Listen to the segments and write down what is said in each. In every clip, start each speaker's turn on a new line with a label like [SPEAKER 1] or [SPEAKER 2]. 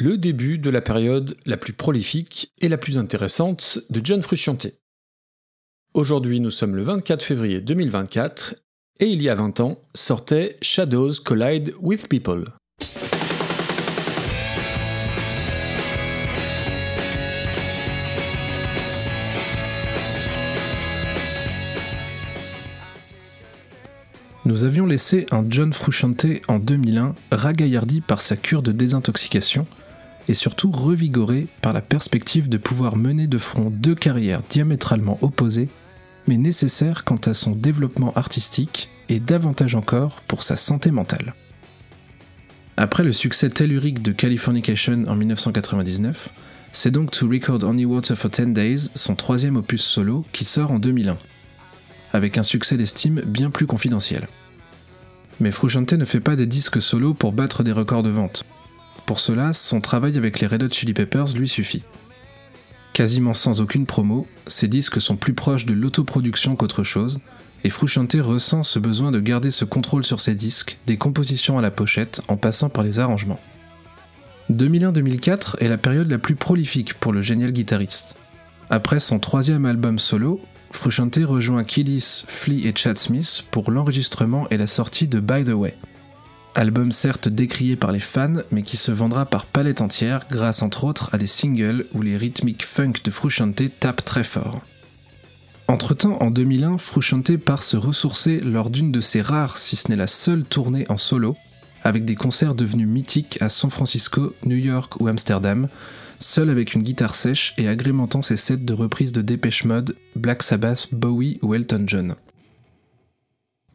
[SPEAKER 1] le début de la période la plus prolifique et la plus intéressante de John Frusciante. Aujourd'hui, nous sommes le 24 février 2024, et il y a 20 ans sortait Shadows Collide with People.
[SPEAKER 2] Nous avions laissé un John Frusciante en 2001 ragaillardi par sa cure de désintoxication et surtout revigoré par la perspective de pouvoir mener de front deux carrières diamétralement opposées mais nécessaires quant à son développement artistique et davantage encore pour sa santé mentale. Après le succès tellurique de Californication en 1999, c'est donc To Record Only Water for 10 Days, son troisième opus solo, qui sort en 2001, avec un succès d'estime bien plus confidentiel. Mais Frusciante ne fait pas des disques solo pour battre des records de vente. Pour cela, son travail avec les Red Hot Chili Peppers lui suffit. Quasiment sans aucune promo, ses disques sont plus proches de l'autoproduction qu'autre chose, et Frusciante ressent ce besoin de garder ce contrôle sur ses disques, des compositions à la pochette en passant par les arrangements. 2001-2004 est la période la plus prolifique pour le génial guitariste. Après son troisième album solo, Frusciante rejoint Kiddis, Flea et Chad Smith pour l'enregistrement et la sortie de By the Way. Album certes décrié par les fans, mais qui se vendra par palette entière grâce entre autres à des singles où les rythmiques funk de Frusciante tapent très fort. Entre-temps, en 2001, Frusciante part se ressourcer lors d'une de ses rares, si ce n'est la seule tournée en solo, avec des concerts devenus mythiques à San Francisco, New York ou Amsterdam, seul avec une guitare sèche et agrémentant ses sets de reprises de Dépêche Mode, Black Sabbath, Bowie ou Elton John.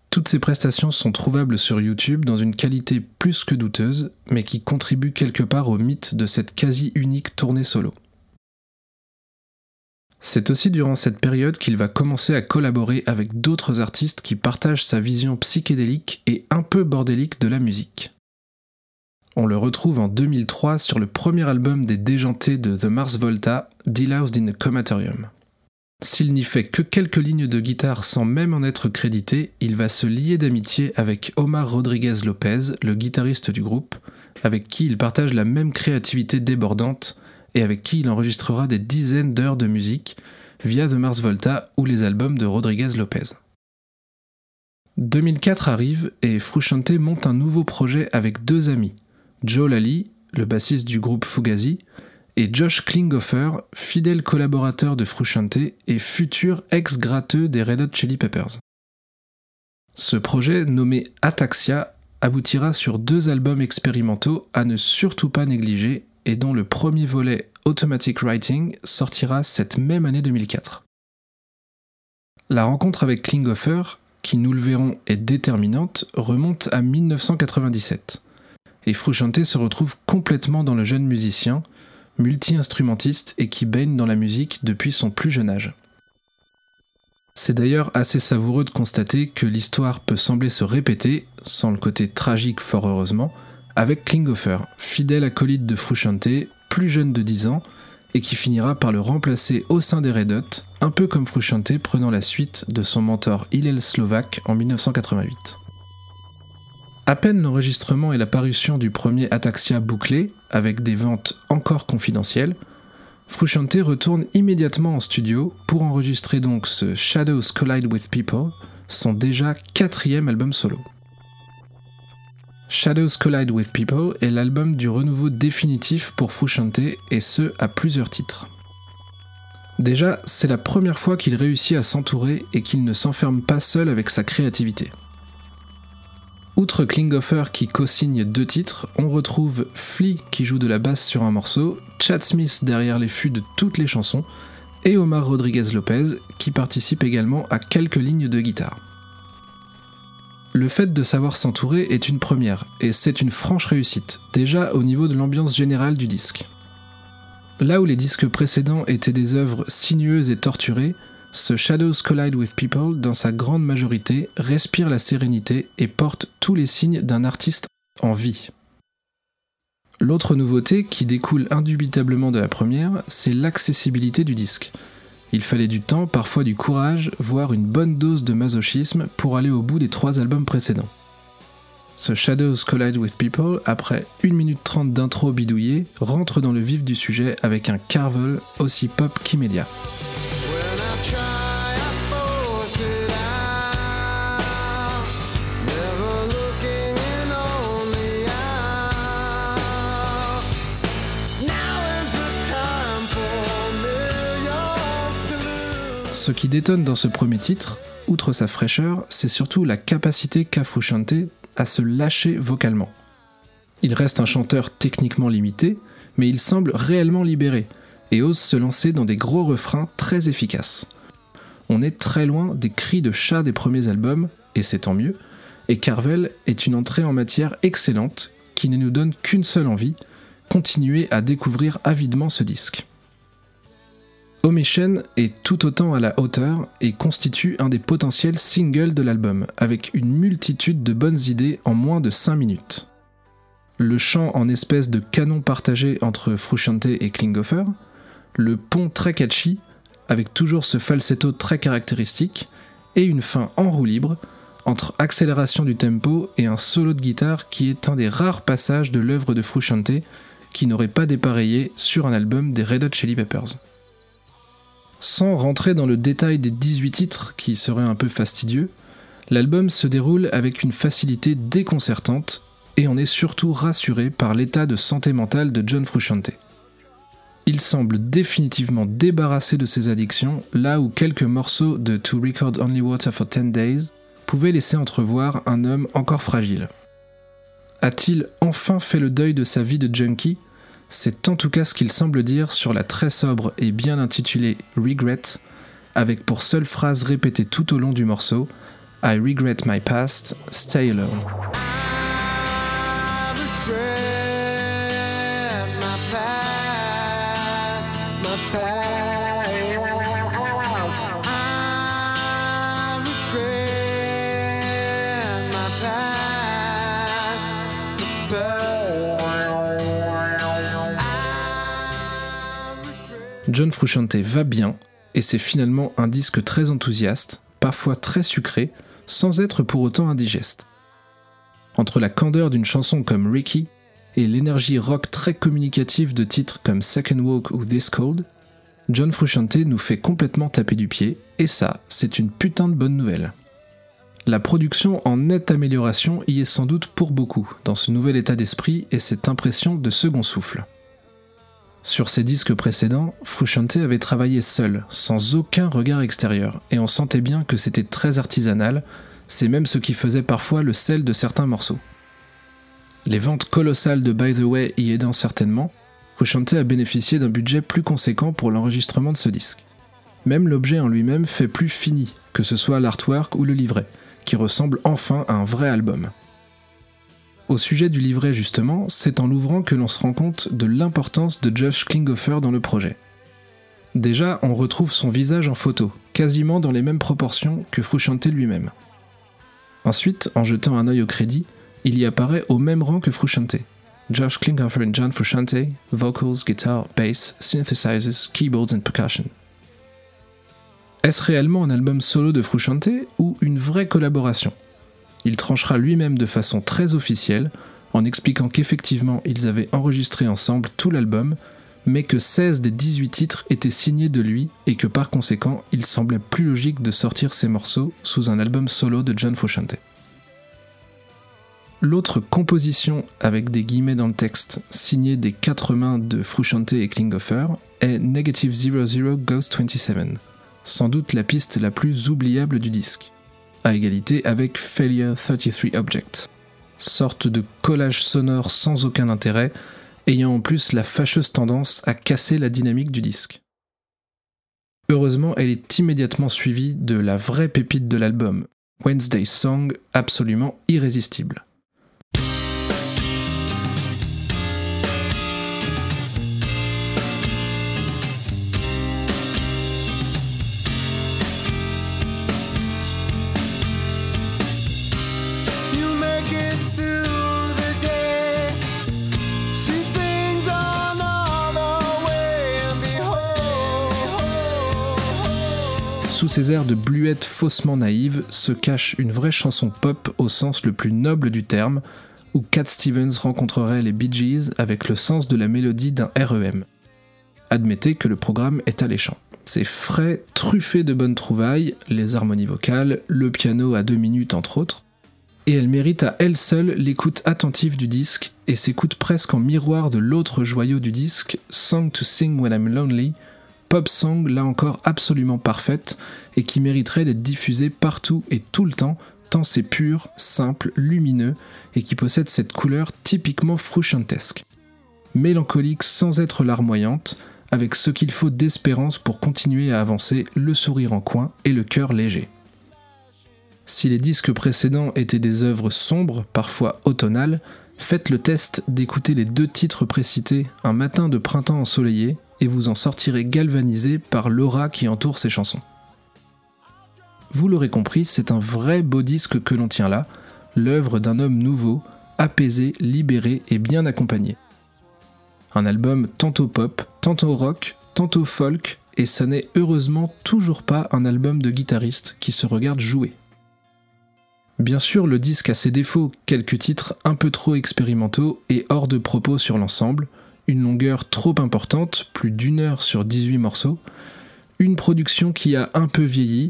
[SPEAKER 2] Toutes ces prestations sont trouvables sur YouTube dans une qualité plus que douteuse, mais qui contribue quelque part au mythe de cette quasi unique tournée solo. C'est aussi durant cette période qu'il va commencer à collaborer avec d'autres artistes qui partagent sa vision psychédélique et un peu bordélique de la musique. On le retrouve en 2003 sur le premier album des déjantés de The Mars Volta, Deloused in a Comatorium. S'il n'y fait que quelques lignes de guitare sans même en être crédité, il va se lier d'amitié avec Omar Rodriguez Lopez, le guitariste du groupe, avec qui il partage la même créativité débordante et avec qui il enregistrera des dizaines d'heures de musique via The Mars Volta ou les albums de Rodriguez Lopez. 2004 arrive et Frusciante monte un nouveau projet avec deux amis, Joe Lally, le bassiste du groupe Fugazi, et Josh Klinghoffer, fidèle collaborateur de Frusciante et futur ex-gratteux des Red Hot Chili Peppers. Ce projet, nommé Ataxia, aboutira sur deux albums expérimentaux à ne surtout pas négliger et dont le premier volet Automatic Writing sortira cette même année 2004. La rencontre avec Klinghoffer, qui nous le verrons est déterminante, remonte à 1997 et Frusciante se retrouve complètement dans le jeune musicien, multi-instrumentiste et qui baigne dans la musique depuis son plus jeune âge. C'est d'ailleurs assez savoureux de constater que l'histoire peut sembler se répéter, sans le côté tragique fort heureusement, avec Klinghoffer, fidèle acolyte de Frusciante, plus jeune de 10 ans, et qui finira par le remplacer au sein des Red Hot, un peu comme Frusciante prenant la suite de son mentor Hillel Slovak en 1988. À peine l'enregistrement et la parution du premier Ataxia bouclé, avec des ventes encore confidentielles, Frusciante retourne immédiatement en studio pour enregistrer donc ce Shadows Collide with People, son déjà quatrième album solo. Shadows Collide with People est l'album du renouveau définitif pour Frusciante et ce à plusieurs titres. Déjà, c'est la première fois qu'il réussit à s'entourer et qu'il ne s'enferme pas seul avec sa créativité. Outre Klinghoffer qui co-signe deux titres, on retrouve Flea qui joue de la basse sur un morceau, Chad Smith derrière les fûts de toutes les chansons, et Omar Rodriguez Lopez qui participe également à quelques lignes de guitare. Le fait de savoir s'entourer est une première, et c'est une franche réussite, déjà au niveau de l'ambiance générale du disque. Là où les disques précédents étaient des œuvres sinueuses et torturées, ce Shadows Collide with People, dans sa grande majorité, respire la sérénité et porte les signes d'un artiste en vie. L'autre nouveauté, qui découle indubitablement de la première, c'est l'accessibilité du disque. Il fallait du temps, parfois du courage, voire une bonne dose de masochisme pour aller au bout des trois albums précédents. ce Shadows Collide with People, après 1 minute 30 d'intro bidouillé, rentre dans le vif du sujet avec un carvel aussi pop qu'immédiat. Ce qui détonne dans ce premier titre, outre sa fraîcheur, c'est surtout la capacité qu'a Frusciante à se lâcher vocalement. Il reste un chanteur techniquement limité, mais il semble réellement libéré et ose se lancer dans des gros refrains très efficaces. On est très loin des cris de chat des premiers albums, et c'est tant mieux, et Carvel est une entrée en matière excellente qui ne nous donne qu'une seule envie, continuer à découvrir avidement ce disque. Omission est tout autant à la hauteur et constitue un des potentiels singles de l'album, avec une multitude de bonnes idées en moins de 5 minutes. Le chant en espèce de canon partagé entre Frusciante et Klinghoffer, le pont très catchy, avec toujours ce falsetto très caractéristique, et une fin en roue libre, entre accélération du tempo et un solo de guitare qui est un des rares passages de l'œuvre de Frusciante qui n'aurait pas dépareillé sur un album des Red Hot Chili Peppers. Sans rentrer dans le détail des 18 titres, qui serait un peu fastidieux, l'album se déroule avec une facilité déconcertante et on est surtout rassuré par l'état de santé mentale de John Frusciante. Il semble définitivement débarrassé de ses addictions, là où quelques morceaux de To Record Only Water for 10 Days pouvaient laisser entrevoir un homme encore fragile. A-t-il enfin fait le deuil de sa vie de junkie? C'est en tout cas ce qu'il semble dire sur la très sobre et bien intitulée Regret, avec pour seule phrase répétée tout au long du morceau I regret my past, stay alone. John Frusciante va bien, et c'est finalement un disque très enthousiaste, parfois très sucré, sans être pour autant indigeste. Entre la candeur d'une chanson comme Ricky et l'énergie rock très communicative de titres comme Second Walk ou This Cold, John Frusciante nous fait complètement taper du pied, et ça, c'est une putain de bonne nouvelle. La production en nette amélioration y est sans doute pour beaucoup dans ce nouvel état d'esprit et cette impression de second souffle. Sur ses disques précédents, Frusciante avait travaillé seul, sans aucun regard extérieur, et on sentait bien que c'était très artisanal, c'est même ce qui faisait parfois le sel de certains morceaux. Les ventes colossales de By the Way y aidant certainement, Frusciante a bénéficié d'un budget plus conséquent pour l'enregistrement de ce disque. Même l'objet en lui-même fait plus fini, que ce soit l'artwork ou le livret, qui ressemble enfin à un vrai album. Au sujet du livret justement, c'est en l'ouvrant que l'on se rend compte de l'importance de Josh Klinghoffer dans le projet. Déjà, on retrouve son visage en photo, quasiment dans les mêmes proportions que Frusciante lui-même. Ensuite, en jetant un œil au crédit, il y apparaît au même rang que Frusciante. Josh Klinghoffer et John Frusciante, vocals, guitar, bass, synthesizers, keyboards and percussion. Est-ce réellement un album solo de Frusciante ou une vraie collaboration? Il tranchera lui-même de façon très officielle en expliquant qu'effectivement ils avaient enregistré ensemble tout l'album, mais que 16 des 18 titres étaient signés de lui et que par conséquent il semblait plus logique de sortir ces morceaux sous un album solo de John Frusciante. L'autre composition avec des guillemets dans le texte signée des quatre mains de Frusciante et Klinghoffer est Negative 00 Ghost 27, sans doute la piste la plus oubliable du disque à égalité avec Failure 33 Object. Sorte de collage sonore sans aucun intérêt, ayant en plus la fâcheuse tendance à casser la dynamique du disque. Heureusement, elle est immédiatement suivie de la vraie pépite de l'album, Wednesday Song, absolument irrésistible. Ces airs de bluette faussement naïve se cache une vraie chanson pop au sens le plus noble du terme, où Cat Stevens rencontrerait les Bee Gees avec le sens de la mélodie d'un REM. Admettez que le programme est alléchant. C'est frais, truffé de bonnes trouvailles, les harmonies vocales, le piano à deux minutes entre autres, et elle mérite à elle seule l'écoute attentive du disque et s'écoute presque en miroir de l'autre joyau du disque, Song to Sing When I'm Lonely, pop song là encore absolument parfaite et qui mériterait d'être diffusée partout et tout le temps tant c'est pur, simple, lumineux et qui possède cette couleur typiquement frusciantesque. Mélancolique sans être larmoyante, avec ce qu'il faut d'espérance pour continuer à avancer, le sourire en coin et le cœur léger. Si les disques précédents étaient des œuvres sombres, parfois automnales, faites le test d'écouter les deux titres précités un matin de printemps ensoleillé et vous en sortirez galvanisé par l'aura qui entoure ces chansons. Vous l'aurez compris, c'est un vrai beau disque que l'on tient là, l'œuvre d'un homme nouveau, apaisé, libéré et bien accompagné. Un album tantôt pop, tantôt rock, tantôt folk, et ça n'est heureusement toujours pas un album de guitariste qui se regarde jouer. Bien sûr, le disque a ses défauts, quelques titres un peu trop expérimentaux et hors de propos sur l'ensemble, une longueur trop importante, plus d'une heure sur 18 morceaux, une production qui a un peu vieilli,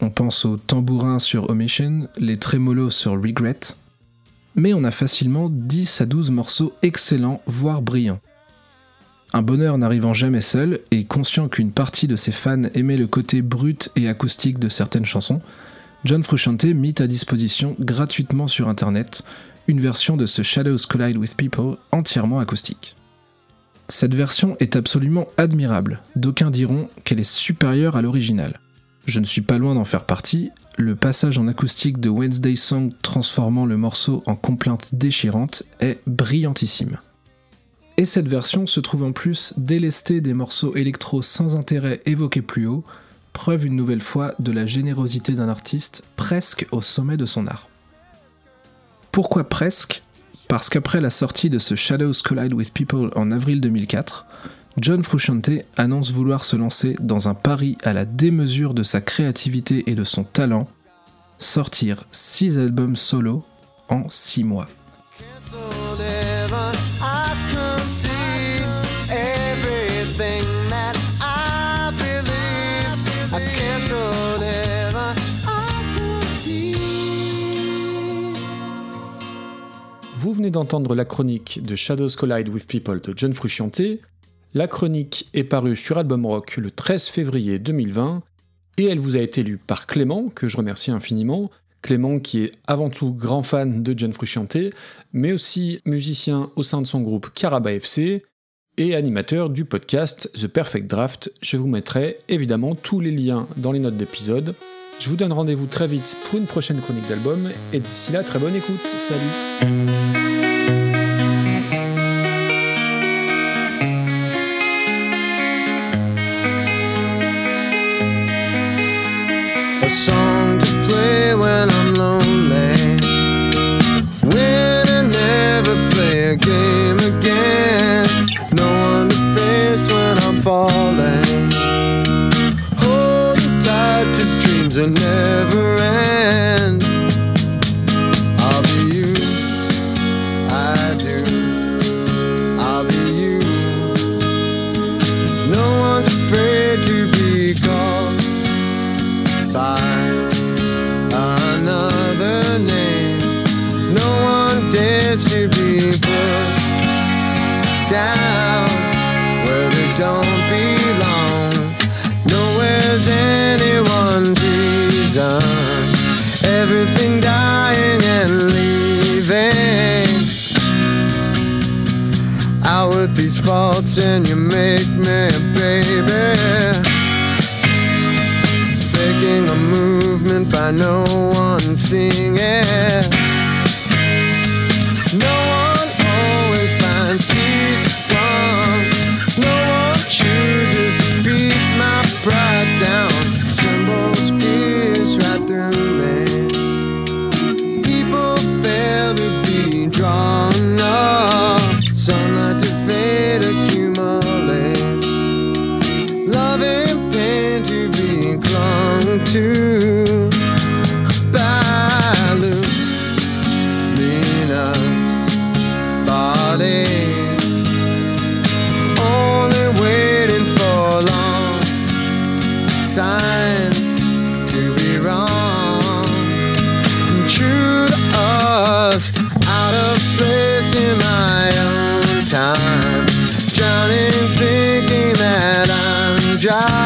[SPEAKER 2] on pense aux tambourins sur Omission, les trémolos sur Regret, mais on a facilement 10 à 12 morceaux excellents, voire brillants. Un bonheur n'arrivant jamais seul, et conscient qu'une partie de ses fans aimait le côté brut et acoustique de certaines chansons, John Frusciante mit à disposition gratuitement sur internet une version de ce Shadows Collide with People entièrement acoustique. Cette version est absolument admirable, d'aucuns diront qu'elle est supérieure à l'original. Je ne suis pas loin d'en faire partie, le passage en acoustique de Wednesday Song transformant le morceau en complainte déchirante est brillantissime. Et cette version se trouve en plus délestée des morceaux électro sans intérêt évoqués plus haut, preuve une nouvelle fois de la générosité d'un artiste presque au sommet de son art. Pourquoi presque? Parce qu'après la sortie de ce Shadows Collide with People en avril 2004, John Frusciante annonce vouloir se lancer dans un pari à la démesure de sa créativité et de son talent, sortir 6 albums solo en 6 mois.
[SPEAKER 1] D'entendre la chronique de Shadows Collide with People de John Frusciante. La chronique est parue sur Album Rock le 13 février 2020 et elle vous a été lue par Clément, que je remercie infiniment. Clément qui est avant tout grand fan de John Frusciante, mais aussi musicien au sein de son groupe Caraba FC et animateur du podcast The Perfect Draft. Je vous mettrai évidemment tous les liens dans les notes d'épisode. Je vous donne rendez-vous très vite pour une prochaine chronique d'album, et d'ici là, très bonne écoute. Salut song to play when I'm lonely. When I never play a game again. And you make me, a baby. Faking a movement by no one seeing it. job.